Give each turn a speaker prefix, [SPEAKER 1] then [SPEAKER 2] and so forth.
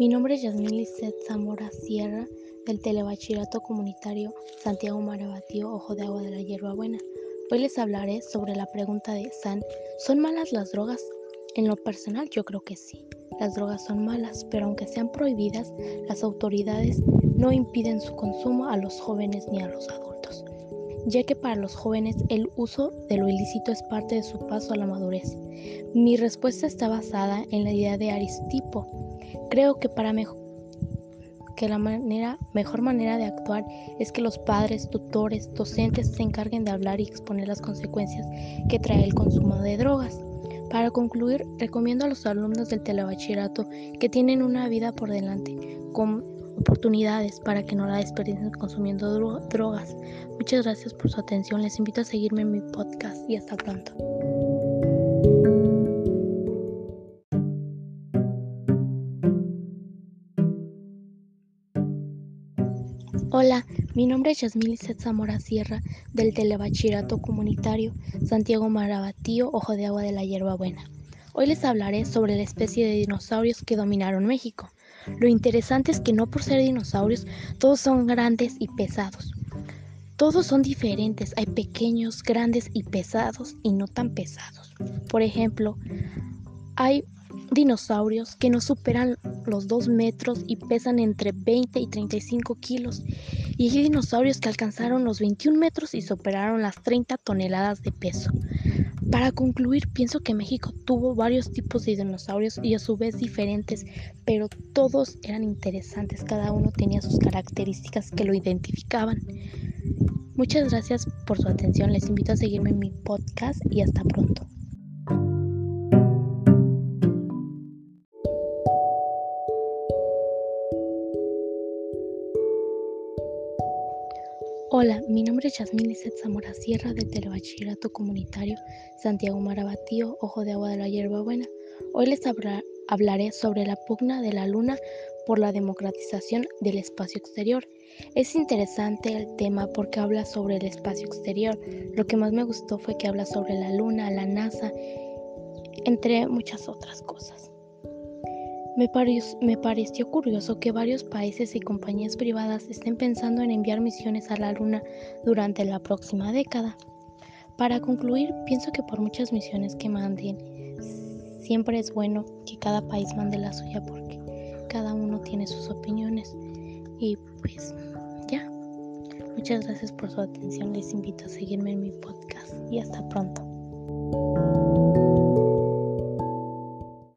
[SPEAKER 1] Mi nombre es Yasmín Lisset Zamora Sierra del Telebachillerato Comunitario Santiago Marabatío Ojo de Agua de la Hierbabuena. Hoy les hablaré sobre la pregunta de San, ¿son malas las drogas? En lo personal yo creo que sí. Las drogas son malas, pero aunque sean prohibidas, las autoridades no impiden su consumo a los jóvenes ni a los adultos, ya que para los jóvenes el uso de lo ilícito es parte de su paso a la madurez. Mi respuesta está basada en la idea de Aristipo. Creo que para que la manera, mejor manera de actuar es que los padres, tutores, docentes se encarguen de hablar y exponer las consecuencias que trae el consumo de drogas. Para concluir, recomiendo a los alumnos del telebachillerato que tienen una vida por delante, con oportunidades para que no la desperdicien consumiendo drogas. Muchas gracias por su atención. Les invito a seguirme en mi podcast y hasta pronto. Hola, mi nombre es Yasmín Zamora Sierra del Telebachillerato Comunitario Santiago Marabatío, Ojo de Agua de la Hierbabuena. Hoy les hablaré sobre la especie de dinosaurios que dominaron México. Lo interesante es que no por ser dinosaurios, todos son grandes y pesados. Todos son diferentes, hay pequeños, grandes y pesados y no tan pesados. Por ejemplo, hay dinosaurios que no superan los 2 metros y pesan entre 20 y 35 kilos. Y hay dinosaurios que alcanzaron los 21 metros y superaron las 30 toneladas de peso. Para concluir, pienso que México tuvo varios tipos de dinosaurios y a su vez diferentes, pero todos eran interesantes, cada uno tenía sus características que lo identificaban. Muchas gracias por su atención, les invito a seguirme en mi podcast y hasta pronto. Hola, mi nombre es Yasmín Lizeth Zamora Sierra del Telebachillerato Comunitario Santiago Marabatío, Ojo de Agua de la Hierbabuena. Hoy les hablaré sobre la pugna de la Luna por la democratización del espacio exterior. Es interesante el tema porque habla sobre el espacio exterior. Lo que más me gustó fue que habla sobre la Luna, la NASA, entre muchas otras cosas. Me, pareció curioso que varios países y compañías privadas estén pensando en enviar misiones a la Luna durante la próxima década. Para concluir, pienso que por muchas misiones que manden, siempre es bueno que cada país mande la suya porque cada uno tiene sus opiniones. Y pues ya. Muchas gracias por su atención. Les invito a seguirme en mi podcast y hasta pronto.